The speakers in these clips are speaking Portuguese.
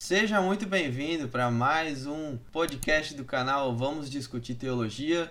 Seja muito bem-vindo para mais um podcast do canal Vamos Discutir Teologia.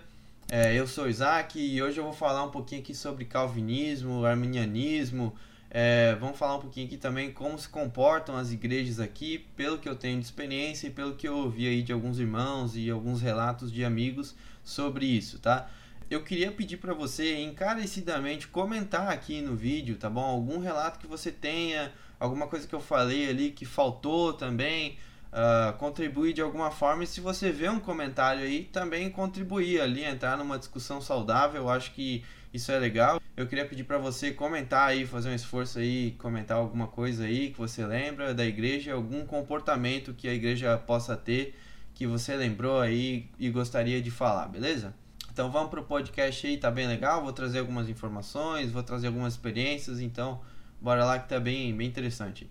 É, eu sou Isaac e hoje eu vou falar um pouquinho aqui sobre calvinismo, arminianismo. É, vamos falar um pouquinho aqui também como se comportam as igrejas aqui, pelo que eu tenho de experiência e pelo que eu ouvi aí de alguns irmãos e alguns relatos de amigos sobre isso, tá? Eu queria pedir para você encarecidamente comentar aqui no vídeo, tá bom? Algum relato que você tenha, alguma coisa que eu falei ali que faltou também, uh, contribuir de alguma forma. E se você vê um comentário aí, também contribuir ali, entrar numa discussão saudável. Eu acho que isso é legal. Eu queria pedir para você comentar aí, fazer um esforço aí, comentar alguma coisa aí que você lembra da igreja, algum comportamento que a igreja possa ter que você lembrou aí e gostaria de falar, beleza? Então vamos para o podcast aí, tá bem legal. Vou trazer algumas informações, vou trazer algumas experiências, então bora lá que tá bem, bem interessante.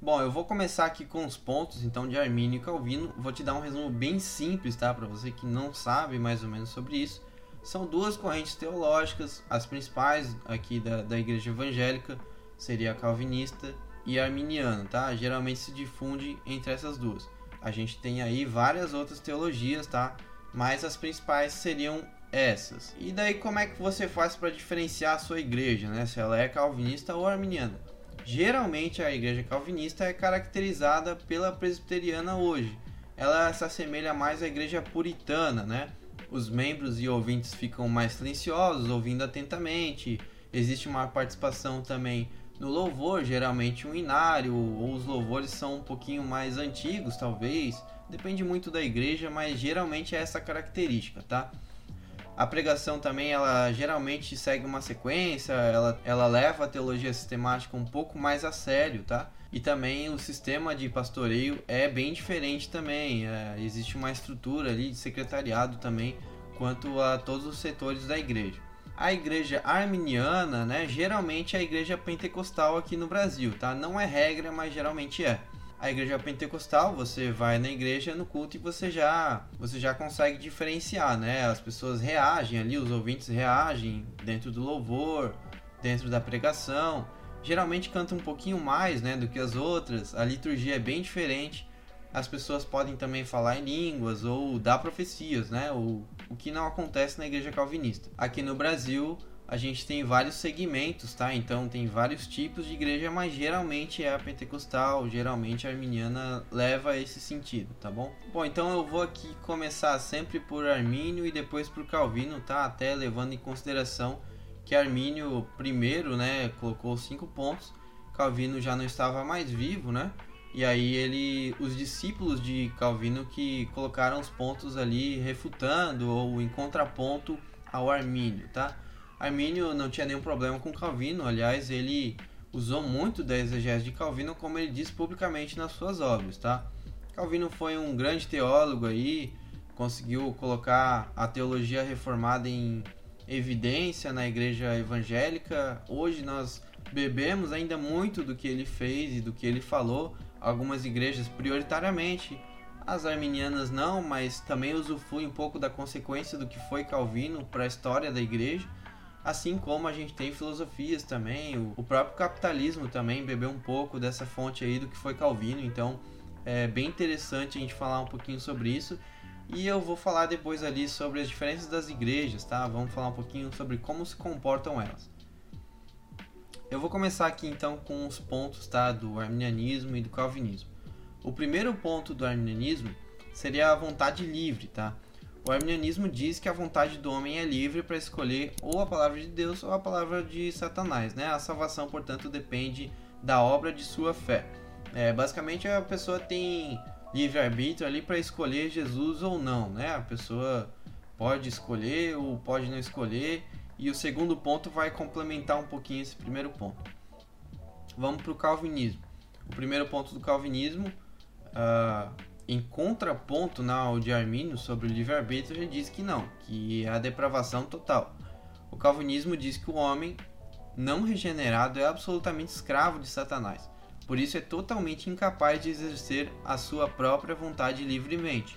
Bom, eu vou começar aqui com os pontos então de Armínio e Calvino. Vou te dar um resumo bem simples, tá, para você que não sabe mais ou menos sobre isso. São duas correntes teológicas, as principais aqui da, da igreja evangélica seria a calvinista e a arminiana, tá? Geralmente se difunde entre essas duas. A gente tem aí várias outras teologias, tá? Mas as principais seriam essas. E daí como é que você faz para diferenciar a sua igreja, né? Se ela é calvinista ou arminiana? Geralmente a igreja calvinista é caracterizada pela presbiteriana hoje. Ela se assemelha mais à igreja puritana, né? Os membros e ouvintes ficam mais silenciosos, ouvindo atentamente. Existe uma participação também no louvor, geralmente um inário, ou os louvores são um pouquinho mais antigos, talvez. Depende muito da igreja, mas geralmente é essa característica, tá? A pregação também, ela geralmente segue uma sequência, ela, ela leva a teologia sistemática um pouco mais a sério, tá? E também o sistema de pastoreio é bem diferente também. É, existe uma estrutura ali de secretariado também quanto a todos os setores da igreja a igreja arminiana, né, geralmente é a igreja pentecostal aqui no Brasil, tá? Não é regra, mas geralmente é. A igreja pentecostal, você vai na igreja no culto e você já, você já consegue diferenciar, né? As pessoas reagem ali, os ouvintes reagem dentro do louvor, dentro da pregação. Geralmente canta um pouquinho mais, né, do que as outras. A liturgia é bem diferente as pessoas podem também falar em línguas ou dar profecias, né? O, o que não acontece na igreja calvinista. Aqui no Brasil, a gente tem vários segmentos, tá? Então tem vários tipos de igreja, mas geralmente é a pentecostal, geralmente a arminiana leva esse sentido, tá bom? Bom, então eu vou aqui começar sempre por Armínio e depois por Calvino, tá? Até levando em consideração que Armínio primeiro, né, colocou cinco pontos, Calvino já não estava mais vivo, né? E aí ele, os discípulos de Calvino que colocaram os pontos ali refutando ou em contraponto ao Armínio, tá? Armínio não tinha nenhum problema com Calvino, aliás, ele usou muito da exegese de Calvino como ele diz publicamente nas suas obras, tá? Calvino foi um grande teólogo aí, conseguiu colocar a teologia reformada em evidência na igreja evangélica. Hoje nós bebemos ainda muito do que ele fez e do que ele falou, algumas igrejas prioritariamente, as arminianas não, mas também usufruem um pouco da consequência do que foi Calvino para a história da igreja, assim como a gente tem filosofias também, o, próprio capitalismo também bebeu um pouco dessa fonte aí do que foi Calvino, então é bem interessante a gente falar um pouquinho sobre isso. E eu vou falar depois ali sobre as diferenças das igrejas, tá? Vamos falar um pouquinho sobre como se comportam elas. Eu vou começar aqui então com os pontos tá, do arminianismo e do calvinismo. O primeiro ponto do arminianismo seria a vontade livre, tá? O arminianismo diz que a vontade do homem é livre para escolher ou a palavra de Deus ou a palavra de Satanás, né? A salvação, portanto, depende da obra de sua fé. É, basicamente, a pessoa tem livre arbítrio ali para escolher Jesus ou não, né? A pessoa pode escolher ou pode não escolher e o segundo ponto vai complementar um pouquinho esse primeiro ponto. Vamos para o calvinismo. O primeiro ponto do calvinismo, uh, em contraponto na de Armínio sobre o livre-arbítrio, ele diz que não, que é a depravação total. O calvinismo diz que o homem não regenerado é absolutamente escravo de Satanás. Por isso é totalmente incapaz de exercer a sua própria vontade livremente,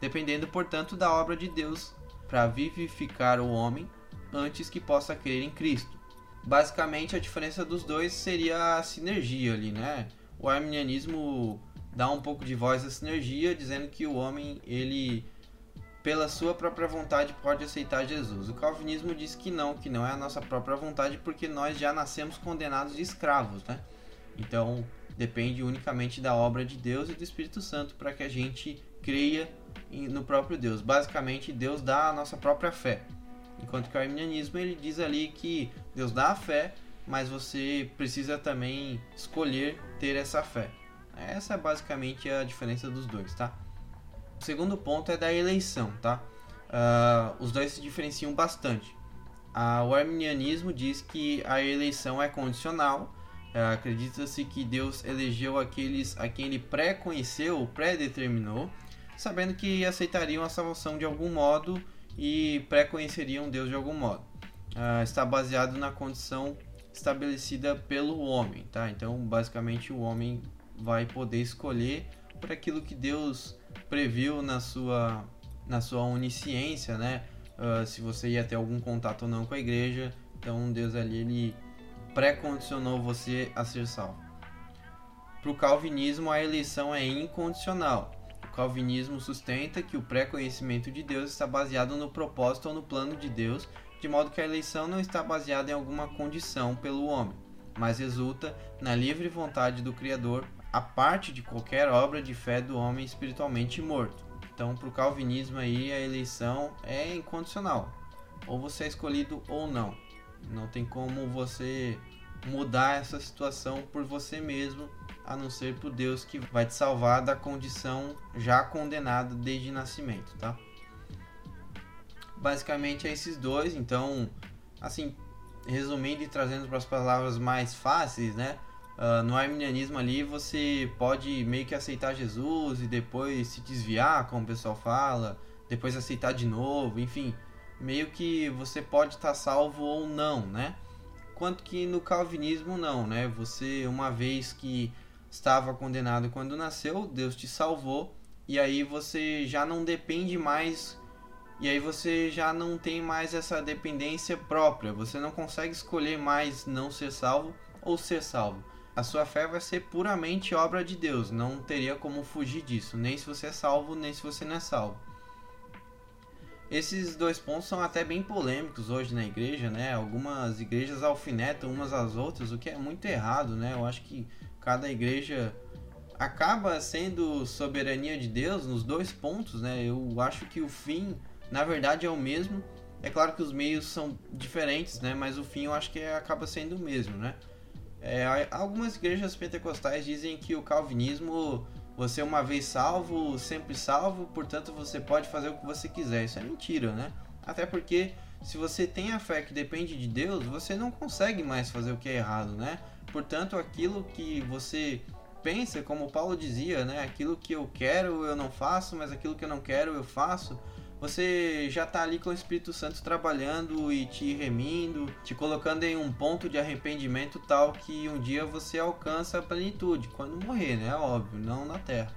dependendo, portanto, da obra de Deus para vivificar o homem antes que possa crer em Cristo. Basicamente, a diferença dos dois seria a sinergia ali, né? O arminianismo dá um pouco de voz à sinergia, dizendo que o homem, ele pela sua própria vontade pode aceitar Jesus. O calvinismo diz que não, que não é a nossa própria vontade, porque nós já nascemos condenados de escravos, né? Então, depende unicamente da obra de Deus e do Espírito Santo para que a gente creia no próprio Deus. Basicamente, Deus dá a nossa própria fé. Enquanto que o arminianismo ele diz ali que Deus dá a fé, mas você precisa também escolher ter essa fé. Essa é basicamente a diferença dos dois, tá? O segundo ponto é da eleição, tá? Uh, os dois se diferenciam bastante. Uh, o arminianismo diz que a eleição é condicional. Uh, Acredita-se que Deus elegeu aqueles a quem ele pré-conheceu, pré-determinou, sabendo que aceitariam a salvação de algum modo e pré-conheceriam Deus de algum modo. Uh, está baseado na condição estabelecida pelo homem, tá? Então, basicamente, o homem vai poder escolher por aquilo que Deus previu na sua, na sua onisciência, né? Uh, se você ia ter algum contato ou não com a igreja. Então Deus ali ele pré-condicionou você a ser salvo. Para o calvinismo a eleição é incondicional. O calvinismo sustenta que o pré-conhecimento de Deus está baseado no propósito ou no plano de Deus, de modo que a eleição não está baseada em alguma condição pelo homem, mas resulta na livre vontade do Criador a parte de qualquer obra de fé do homem espiritualmente morto. Então, para o calvinismo aí, a eleição é incondicional. Ou você é escolhido ou não. Não tem como você mudar essa situação por você mesmo, a não ser por Deus que vai te salvar da condição já condenada desde nascimento, tá? Basicamente é esses dois, então, assim, resumindo e trazendo para as palavras mais fáceis, né? Uh, no arminianismo ali você pode meio que aceitar Jesus e depois se desviar, como o pessoal fala, depois aceitar de novo, enfim, meio que você pode estar salvo ou não, né? Quanto que no calvinismo não, né? Você uma vez que estava condenado quando nasceu, Deus te salvou e aí você já não depende mais e aí você já não tem mais essa dependência própria, você não consegue escolher mais não ser salvo ou ser salvo a sua fé vai ser puramente obra de Deus, não teria como fugir disso, nem se você é salvo, nem se você não é salvo. Esses dois pontos são até bem polêmicos hoje na igreja, né? Algumas igrejas alfinetam umas às outras, o que é muito errado, né? Eu acho que cada igreja acaba sendo soberania de Deus nos dois pontos, né? Eu acho que o fim, na verdade, é o mesmo. É claro que os meios são diferentes, né? Mas o fim eu acho que acaba sendo o mesmo, né? É, algumas igrejas pentecostais dizem que o calvinismo, você uma vez salvo, sempre salvo, portanto você pode fazer o que você quiser. Isso é mentira, né? Até porque se você tem a fé que depende de Deus, você não consegue mais fazer o que é errado, né? Portanto, aquilo que você pensa, como Paulo dizia, né? Aquilo que eu quero eu não faço, mas aquilo que eu não quero eu faço você já está ali com o Espírito Santo trabalhando e te remindo, te colocando em um ponto de arrependimento tal que um dia você alcança a plenitude, quando morrer, né? Óbvio, não na Terra.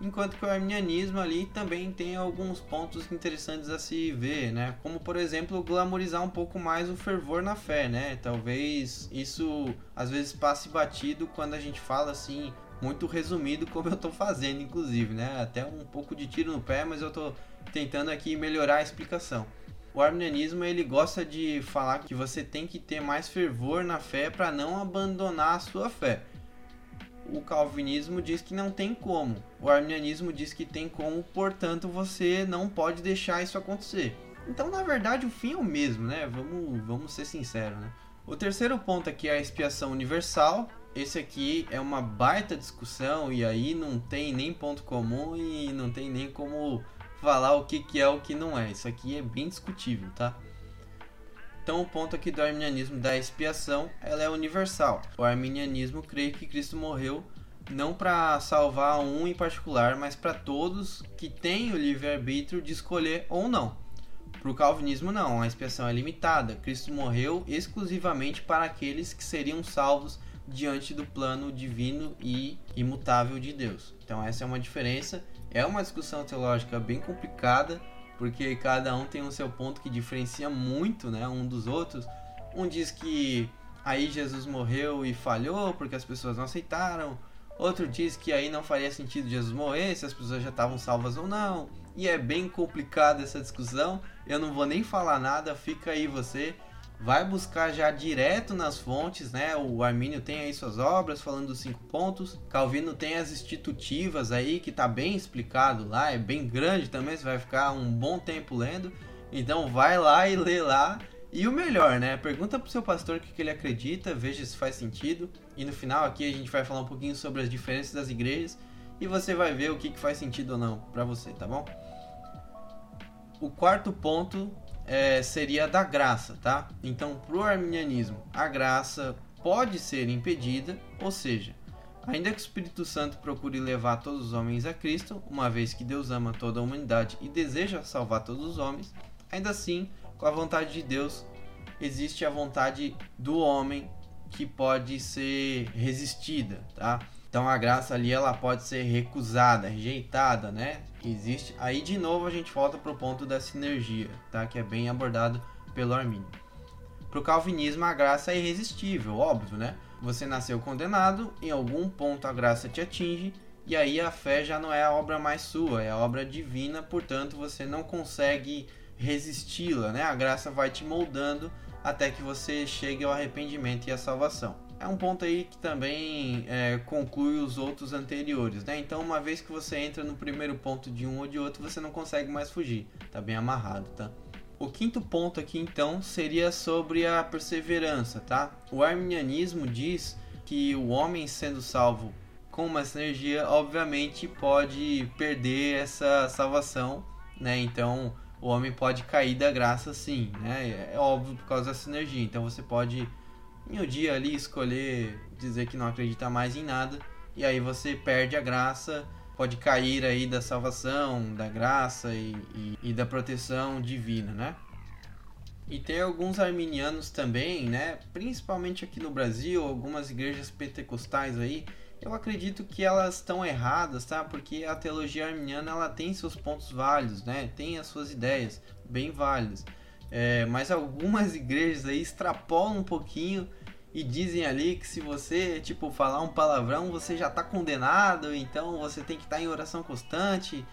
Enquanto que o arminianismo ali também tem alguns pontos interessantes a se ver, né? Como por exemplo, glamorizar um pouco mais o fervor na fé, né? Talvez isso às vezes passe batido quando a gente fala assim, muito resumido como eu estou fazendo, inclusive, né? Até um pouco de tiro no pé, mas eu estou tentando aqui melhorar a explicação. O arminianismo ele gosta de falar que você tem que ter mais fervor na fé para não abandonar a sua fé. O calvinismo diz que não tem como. O arminianismo diz que tem como, portanto você não pode deixar isso acontecer. Então, na verdade, o fim é o mesmo, né? Vamos, vamos ser sinceros, né? O terceiro ponto aqui é a expiação universal. Esse aqui é uma baita discussão e aí não tem nem ponto comum e não tem nem como falar o que, que é o que não é. Isso aqui é bem discutível, tá? Então o ponto aqui do arminianismo da expiação, ela é universal. O arminianismo crê que Cristo morreu não para salvar um em particular, mas para todos que têm o livre-arbítrio de escolher ou não. Para o calvinismo não, a expiação é limitada. Cristo morreu exclusivamente para aqueles que seriam salvos diante do plano divino e imutável de Deus. Então essa é uma diferença é uma discussão teológica bem complicada, porque cada um tem o seu ponto que diferencia muito né, um dos outros. Um diz que aí Jesus morreu e falhou porque as pessoas não aceitaram. Outro diz que aí não faria sentido Jesus morrer se as pessoas já estavam salvas ou não. E é bem complicada essa discussão. Eu não vou nem falar nada, fica aí você. Vai buscar já direto nas fontes, né? O Armínio tem aí suas obras falando dos cinco pontos. Calvino tem as institutivas aí que tá bem explicado lá, é bem grande também, você vai ficar um bom tempo lendo. Então vai lá e lê lá. E o melhor, né? Pergunta pro seu pastor o que, que ele acredita, veja se faz sentido. E no final aqui a gente vai falar um pouquinho sobre as diferenças das igrejas e você vai ver o que, que faz sentido ou não para você, tá bom? O quarto ponto é, seria da graça, tá? Então, pro arminianismo, a graça pode ser impedida, ou seja, ainda que o Espírito Santo procure levar todos os homens a Cristo, uma vez que Deus ama toda a humanidade e deseja salvar todos os homens, ainda assim, com a vontade de Deus, existe a vontade do homem que pode ser resistida, tá? Então a graça ali ela pode ser recusada, rejeitada, né? Existe. Aí de novo a gente volta pro ponto da sinergia, tá? Que é bem abordado pelo Arminio. Pro calvinismo a graça é irresistível, óbvio, né? Você nasceu condenado, em algum ponto a graça te atinge e aí a fé já não é a obra mais sua, é a obra divina, portanto você não consegue resisti-la, né? A graça vai te moldando até que você chegue ao arrependimento e à salvação é um ponto aí que também é, conclui os outros anteriores, né? Então, uma vez que você entra no primeiro ponto de um ou de outro, você não consegue mais fugir, tá bem amarrado, tá? O quinto ponto aqui, então, seria sobre a perseverança, tá? O arminianismo diz que o homem sendo salvo com uma sinergia, obviamente, pode perder essa salvação, né? Então, o homem pode cair da graça, sim, né? É óbvio por causa da sinergia. Então, você pode em um dia ali escolher dizer que não acredita mais em nada e aí você perde a graça, pode cair aí da salvação, da graça e, e, e da proteção divina, né? E tem alguns arminianos também, né? Principalmente aqui no Brasil, algumas igrejas pentecostais aí, eu acredito que elas estão erradas, tá? Porque a teologia arminiana ela tem seus pontos válidos, né? Tem as suas ideias bem válidas. É, mas algumas igrejas aí extrapolam um pouquinho e dizem ali que se você, tipo, falar um palavrão, você já está condenado, então você tem que estar tá em oração constante.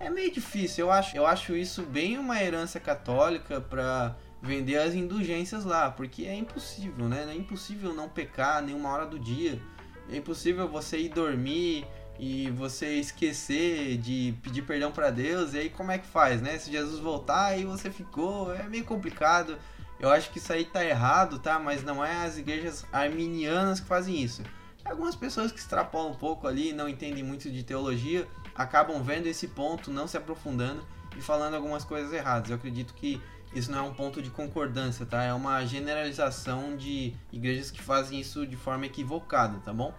É meio difícil, eu acho, eu acho isso bem uma herança católica para vender as indulgências lá, porque é impossível, né? É impossível não pecar nenhuma hora do dia. É impossível você ir dormir e você esquecer de pedir perdão para Deus, e aí como é que faz, né? Se Jesus voltar e você ficou, é meio complicado. Eu acho que isso aí tá errado, tá? Mas não é as igrejas arminianas que fazem isso. Algumas pessoas que extrapolam um pouco ali, não entendem muito de teologia, acabam vendo esse ponto, não se aprofundando e falando algumas coisas erradas. Eu acredito que isso não é um ponto de concordância, tá? É uma generalização de igrejas que fazem isso de forma equivocada, tá bom?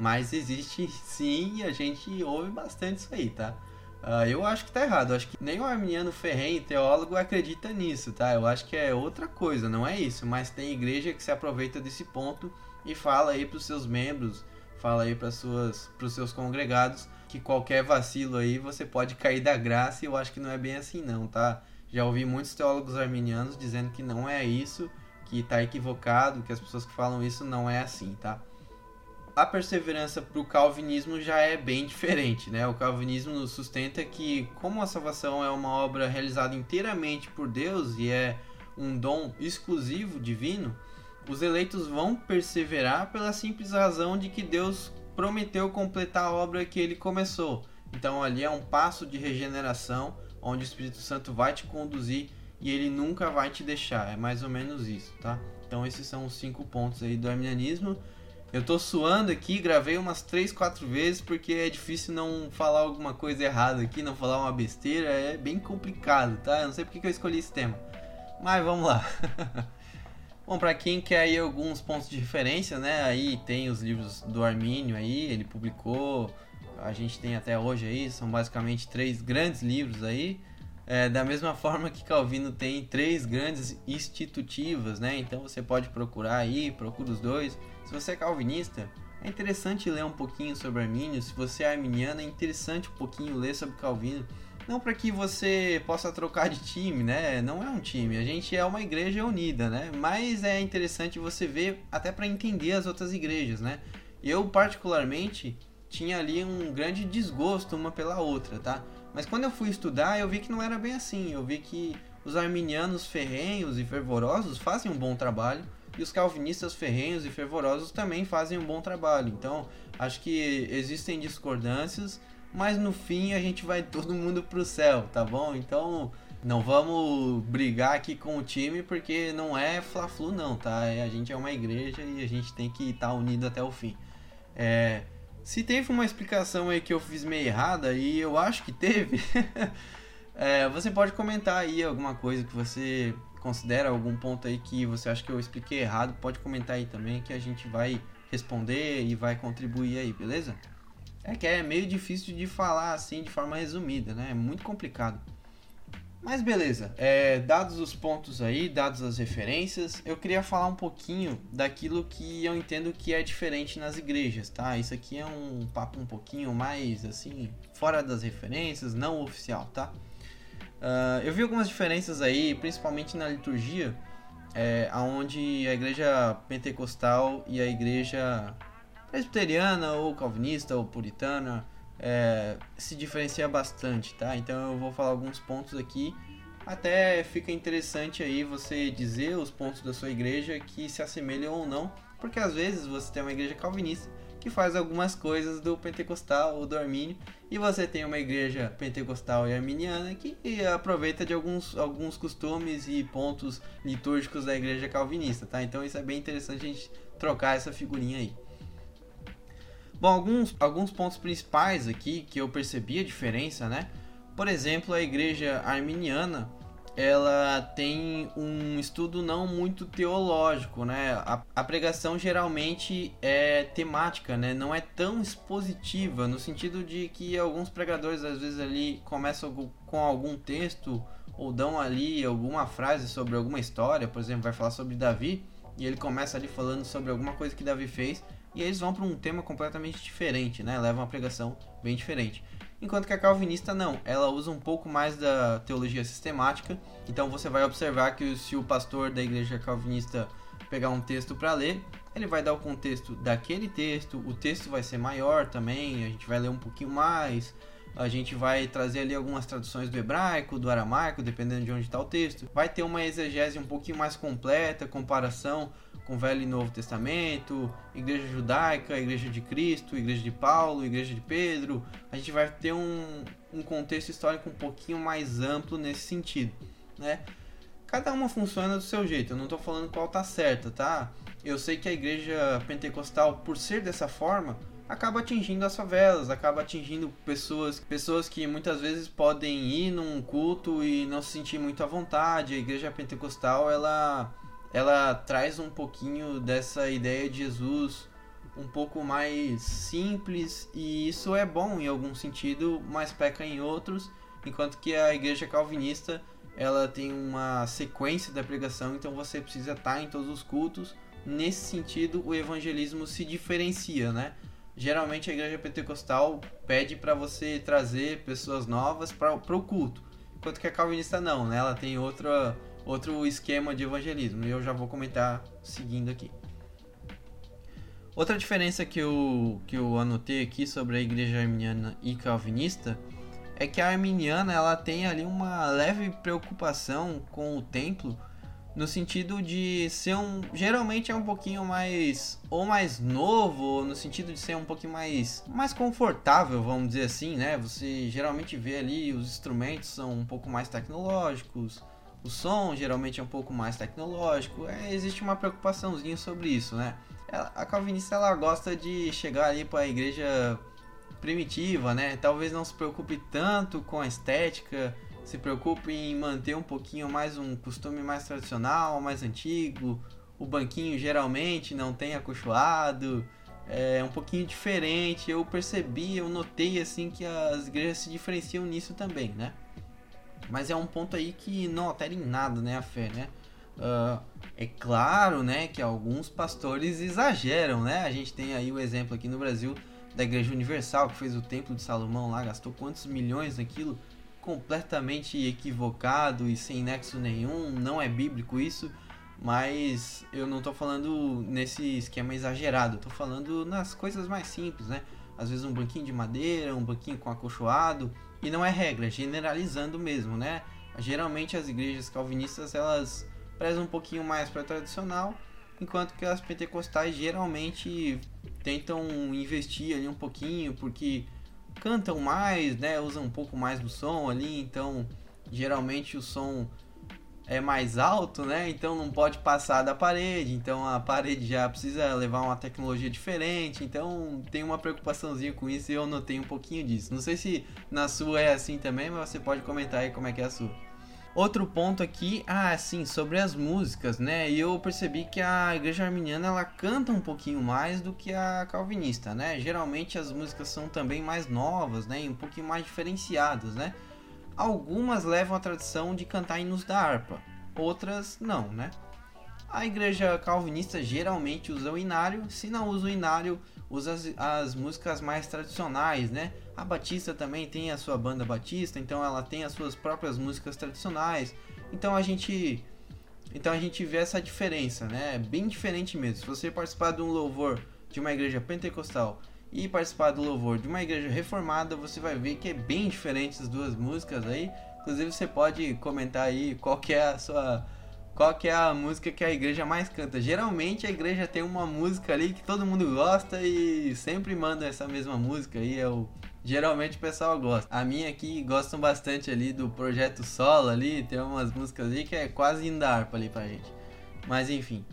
Mas existe sim e a gente ouve bastante isso aí, tá? Uh, eu acho que tá errado. Eu acho que nem o arminiano ferrenho, teólogo, acredita nisso, tá? Eu acho que é outra coisa, não é isso. Mas tem igreja que se aproveita desse ponto e fala aí pros seus membros, fala aí para suas, pros seus congregados que qualquer vacilo aí você pode cair da graça e eu acho que não é bem assim não, tá? Já ouvi muitos teólogos arminianos dizendo que não é isso, que tá equivocado, que as pessoas que falam isso não é assim, tá? A perseverança para o calvinismo já é bem diferente, né? O calvinismo sustenta que, como a salvação é uma obra realizada inteiramente por Deus e é um dom exclusivo divino, os eleitos vão perseverar pela simples razão de que Deus prometeu completar a obra que ele começou. Então ali é um passo de regeneração onde o Espírito Santo vai te conduzir e ele nunca vai te deixar. É mais ou menos isso, tá? Então esses são os cinco pontos aí do arminianismo. Eu tô suando aqui, gravei umas 3, 4 vezes porque é difícil não falar alguma coisa errada aqui, não falar uma besteira, é bem complicado, tá? Eu não sei porque que eu escolhi esse tema. Mas vamos lá. Bom, para quem quer aí alguns pontos de referência, né? Aí tem os livros do Armínio aí, ele publicou, a gente tem até hoje aí, são basicamente três grandes livros aí. É, da mesma forma que Calvino tem três grandes institutivas, né? Então você pode procurar aí, procura os dois. Se você é calvinista, é interessante ler um pouquinho sobre Armínio. Se você é arminiano, é interessante um pouquinho ler sobre Calvino. não para que você possa trocar de time, né? Não é um time, a gente é uma igreja unida, né? Mas é interessante você ver até para entender as outras igrejas, né? Eu particularmente tinha ali um grande desgosto uma pela outra, tá? Mas quando eu fui estudar, eu vi que não era bem assim. Eu vi que os arminianos ferrenhos e fervorosos fazem um bom trabalho e os calvinistas ferrenhos e fervorosos também fazem um bom trabalho. Então, acho que existem discordâncias, mas no fim a gente vai todo mundo pro céu, tá bom? Então, não vamos brigar aqui com o time porque não é fla-flu não, tá? É, a gente é uma igreja e a gente tem que estar tá unido até o fim. É, se teve uma explicação aí que eu fiz meio errada, e eu acho que teve, é, você pode comentar aí alguma coisa que você considera, algum ponto aí que você acha que eu expliquei errado, pode comentar aí também que a gente vai responder e vai contribuir aí, beleza? É que é meio difícil de falar assim de forma resumida, né? É muito complicado. Mas beleza, é, dados os pontos aí, dados as referências, eu queria falar um pouquinho daquilo que eu entendo que é diferente nas igrejas, tá? Isso aqui é um papo um pouquinho mais assim, fora das referências, não oficial, tá? Uh, eu vi algumas diferenças aí, principalmente na liturgia, é, onde a igreja pentecostal e a igreja presbiteriana ou calvinista ou puritana é, se diferencia bastante, tá? Então eu vou falar alguns pontos aqui. Até fica interessante aí você dizer os pontos da sua igreja que se assemelham ou não, porque às vezes você tem uma igreja calvinista que faz algumas coisas do pentecostal ou do armínio, e você tem uma igreja pentecostal e arminiana que aproveita de alguns, alguns costumes e pontos litúrgicos da igreja calvinista, tá? Então isso é bem interessante a gente trocar essa figurinha aí. Bom, alguns, alguns pontos principais aqui que eu percebi a diferença, né? Por exemplo, a igreja arminiana, ela tem um estudo não muito teológico, né? A, a, pregação geralmente é temática, né? Não é tão expositiva, no sentido de que alguns pregadores às vezes ali começam com algum texto ou dão ali alguma frase sobre alguma história, por exemplo, vai falar sobre Davi e ele começa ali falando sobre alguma coisa que Davi fez e eles vão para um tema completamente diferente, né? Levam uma pregação bem diferente. Enquanto que a calvinista não, ela usa um pouco mais da teologia sistemática. Então você vai observar que se o pastor da igreja calvinista pegar um texto para ler, ele vai dar o contexto daquele texto, o texto vai ser maior também, a gente vai ler um pouquinho mais, a gente vai trazer ali algumas traduções do hebraico, do aramaico, dependendo de onde está o texto. Vai ter uma exegese um pouquinho mais completa, comparação com Velho e Novo Testamento, Igreja Judaica, Igreja de Cristo, Igreja de Paulo, Igreja de Pedro. A gente vai ter um, um contexto histórico um pouquinho mais amplo nesse sentido, né? Cada uma funciona do seu jeito, eu não estou falando qual tá certa, tá? Eu sei que a igreja pentecostal, por ser dessa forma, acaba atingindo as favelas, acaba atingindo pessoas, pessoas que muitas vezes podem ir num culto e não se sentir muito à vontade. A igreja pentecostal, ela ela traz um pouquinho dessa ideia de Jesus um pouco mais simples e isso é bom em algum sentido, mas peca em outros, enquanto que a igreja calvinista ela tem uma sequência da pregação, então você precisa estar em todos os cultos. Nesse sentido, o evangelismo se diferencia, né? Geralmente a igreja pentecostal pede para você trazer pessoas novas para o culto, enquanto que a calvinista não, né? Ela tem outra outro esquema de evangelismo. E eu já vou comentar seguindo aqui. Outra diferença que eu, que eu anotei aqui sobre a igreja arminiana e calvinista é que a arminiana ela tem ali uma leve preocupação com o templo no sentido de ser um geralmente é um pouquinho mais ou mais novo no sentido de ser um pouquinho mais mais confortável vamos dizer assim né você geralmente vê ali os instrumentos são um pouco mais tecnológicos o som geralmente é um pouco mais tecnológico. É, existe uma preocupaçãozinha sobre isso, né? Ela, a calvinista ela gosta de chegar ali para a igreja primitiva, né? Talvez não se preocupe tanto com a estética, se preocupe em manter um pouquinho mais um costume mais tradicional, mais antigo. O banquinho geralmente não tem acolchoado, é um pouquinho diferente. Eu percebi, eu notei assim que as igrejas se diferenciam nisso também, né? Mas é um ponto aí que não altera em nada, né, a fé, né? Uh, é claro, né, que alguns pastores exageram, né? A gente tem aí o exemplo aqui no Brasil da Igreja Universal, que fez o Templo de Salomão lá, gastou quantos milhões naquilo. completamente equivocado e sem nexo nenhum, não é bíblico isso, mas eu não tô falando nesse esquema exagerado, tô falando nas coisas mais simples, né? Às vezes um banquinho de madeira, um banquinho com acolchoado, e não é regra, é generalizando mesmo, né? Geralmente as igrejas calvinistas elas prezam um pouquinho mais para tradicional, enquanto que as pentecostais geralmente tentam investir ali um pouquinho, porque cantam mais, né? Usam um pouco mais do som ali, então geralmente o som é mais alto, né? Então não pode passar da parede, então a parede já precisa levar uma tecnologia diferente, então tem uma preocupaçãozinha com isso e eu notei um pouquinho disso. Não sei se na sua é assim também, mas você pode comentar aí como é que é a sua. Outro ponto aqui, ah, sim, sobre as músicas, né? E eu percebi que a igreja arminiana ela canta um pouquinho mais do que a calvinista, né? Geralmente as músicas são também mais novas, né? E um pouquinho mais diferenciadas, né? Algumas levam a tradição de cantar hinos da harpa, outras não, né? A igreja calvinista geralmente usa o inário, se não usa o inário, usa as, as, músicas mais tradicionais, né? A Batista também tem a sua banda Batista, então ela tem as suas próprias músicas tradicionais. Então a gente então a gente vê essa diferença, né? É bem diferente mesmo. Se você participar de um louvor de uma igreja pentecostal e participar do louvor de uma igreja reformada, você vai ver que é bem diferente as duas músicas aí. Inclusive você pode comentar aí qual que é a sua qual que é a música que a igreja mais canta. Geralmente a igreja tem uma música ali que todo mundo gosta e sempre manda essa mesma música aí, é o geralmente o pessoal gosta. A minha aqui gostam bastante ali do projeto solo ali, tem umas músicas ali que é quase indo da harpa ali pra gente. Mas enfim.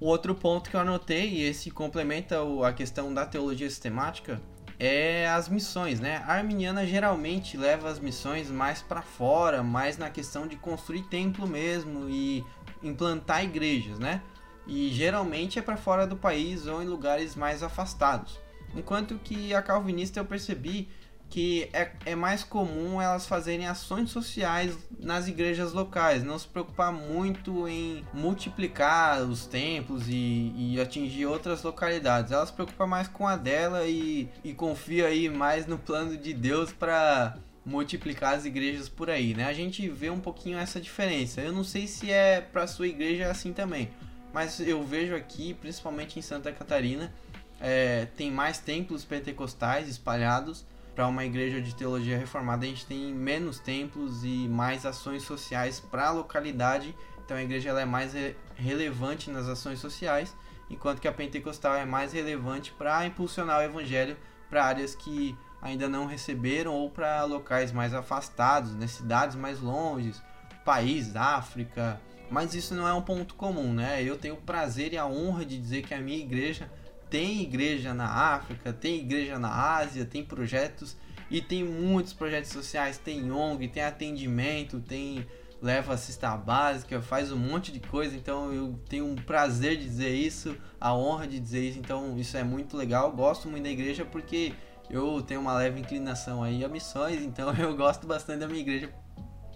O outro ponto que eu anotei, e esse complementa a questão da teologia sistemática, é as missões, né? A arminiana geralmente leva as missões mais para fora, mais na questão de construir templo mesmo e implantar igrejas, né? E geralmente é para fora do país ou em lugares mais afastados. Enquanto que a calvinista eu percebi que é, é mais comum elas fazerem ações sociais nas igrejas locais, não se preocupar muito em multiplicar os templos e, e atingir outras localidades. Ela se preocupa mais com a dela e, e confia aí mais no plano de Deus para multiplicar as igrejas por aí, né? A gente vê um pouquinho essa diferença. Eu não sei se é para sua igreja assim também, mas eu vejo aqui, principalmente em Santa Catarina, é, tem mais templos pentecostais espalhados para uma igreja de teologia reformada, a gente tem menos templos e mais ações sociais para a localidade. Então a igreja ela é mais re relevante nas ações sociais, enquanto que a pentecostal é mais relevante para impulsionar o evangelho para áreas que ainda não receberam ou para locais mais afastados, né, cidades mais longes, país, África. Mas isso não é um ponto comum, né? Eu tenho o prazer e a honra de dizer que a minha igreja tem igreja na África, tem igreja na Ásia, tem projetos e tem muitos projetos sociais, tem ONG, tem atendimento, tem leva cesta básica, faz um monte de coisa, então eu tenho um prazer de dizer isso, a honra de dizer isso, então isso é muito legal, gosto muito da igreja porque eu tenho uma leve inclinação aí a missões, então eu gosto bastante da minha igreja,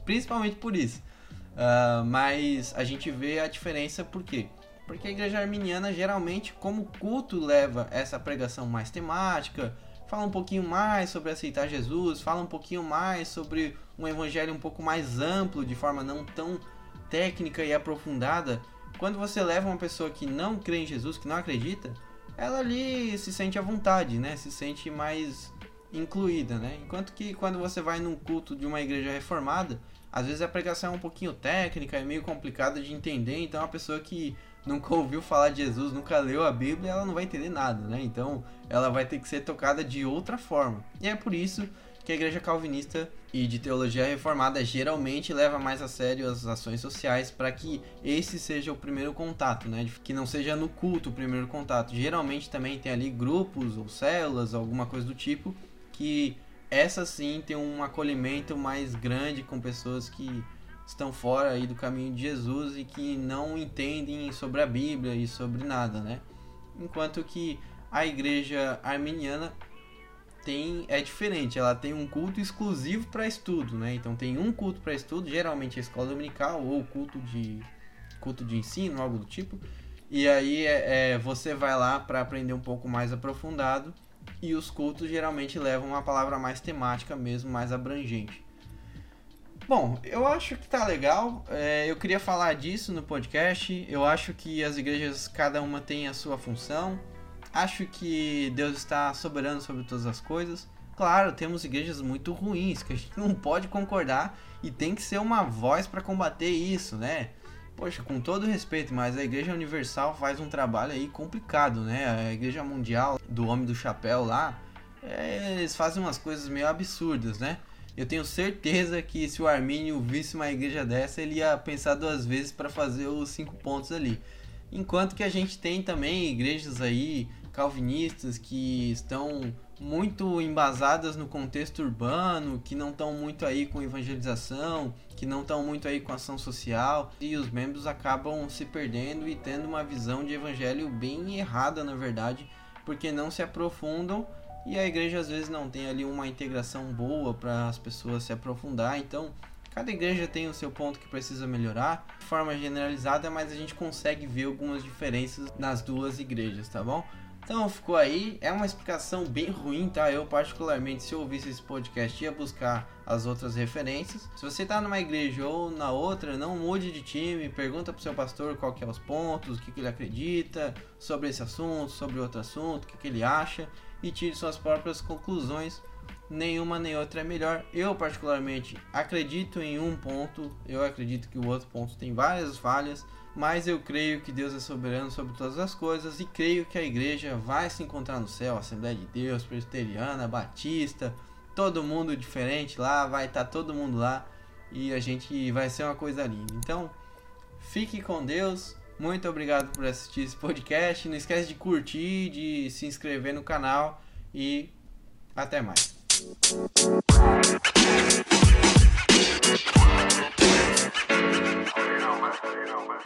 principalmente por isso. Uh, mas a gente vê a diferença porque porque a igreja arminiana geralmente, como culto leva essa pregação mais temática, fala um pouquinho mais sobre aceitar Jesus, fala um pouquinho mais sobre um evangelho um pouco mais amplo, de forma não tão técnica e aprofundada. Quando você leva uma pessoa que não crê em Jesus, que não acredita, ela ali se sente à vontade, né? Se sente mais incluída, né? Enquanto que quando você vai num culto de uma igreja reformada, às vezes a pregação é um pouquinho técnica, é meio complicada de entender, então a pessoa que nunca ouviu falar de Jesus, nunca leu a Bíblia, ela não vai entender nada, né? Então ela vai ter que ser tocada de outra forma. E é por isso que a igreja calvinista e de teologia reformada geralmente leva mais a sério as ações sociais para que esse seja o primeiro contato, né? Que não seja no culto o primeiro contato. Geralmente também tem ali grupos ou células, alguma coisa do tipo, que essa sim tem um acolhimento mais grande com pessoas que estão fora aí do caminho de Jesus e que não entendem sobre a Bíblia e sobre nada, né? Enquanto que a igreja arminiana tem é diferente, ela tem um culto exclusivo para estudo, né? Então tem um culto para estudo, geralmente a escola dominical ou culto de culto de ensino, algo do tipo. E aí é, é você vai lá para aprender um pouco mais aprofundado e os cultos geralmente levam uma palavra mais temática mesmo, mais abrangente. Bom, eu acho que tá legal. É, eu queria falar disso no podcast. Eu acho que as igrejas, cada uma tem a sua função. Acho que Deus está soberano sobre todas as coisas. Claro, temos igrejas muito ruins que a gente não pode concordar e tem que ser uma voz para combater isso, né? Poxa, com todo respeito, mas a Igreja Universal faz um trabalho aí complicado, né? A Igreja Mundial do Homem do Chapéu lá, é, eles fazem umas coisas meio absurdas, né? Eu tenho certeza que se o Armínio visse uma igreja dessa, ele ia pensar duas vezes para fazer os cinco pontos ali. Enquanto que a gente tem também igrejas aí calvinistas que estão muito embasadas no contexto urbano, que não estão muito aí com evangelização, que não estão muito aí com ação social, e os membros acabam se perdendo e tendo uma visão de evangelho bem errada, na verdade, porque não se aprofundam e a igreja às vezes não tem ali uma integração boa para as pessoas se aprofundar, então Cada igreja tem o seu ponto que precisa melhorar, de forma generalizada, mas a gente consegue ver algumas diferenças nas duas igrejas, tá bom? Então ficou aí, é uma explicação bem ruim, tá? Eu particularmente, se eu ouvisse esse podcast, ia buscar as outras referências. Se você tá numa igreja ou na outra, não mude de time, pergunta pro seu pastor qual que é os pontos, o que, que ele acredita sobre esse assunto, sobre outro assunto, o que, que ele acha e tire suas próprias conclusões. Nenhuma nem outra é melhor. Eu particularmente acredito em um ponto, eu acredito que o outro ponto tem várias falhas mas eu creio que Deus é soberano sobre todas as coisas e creio que a igreja vai se encontrar no céu, Assembleia de Deus, Presbiteriana, Batista, todo mundo diferente lá, vai estar tá todo mundo lá e a gente vai ser uma coisa linda. Então, fique com Deus. Muito obrigado por assistir esse podcast. Não esquece de curtir, de se inscrever no canal e até mais.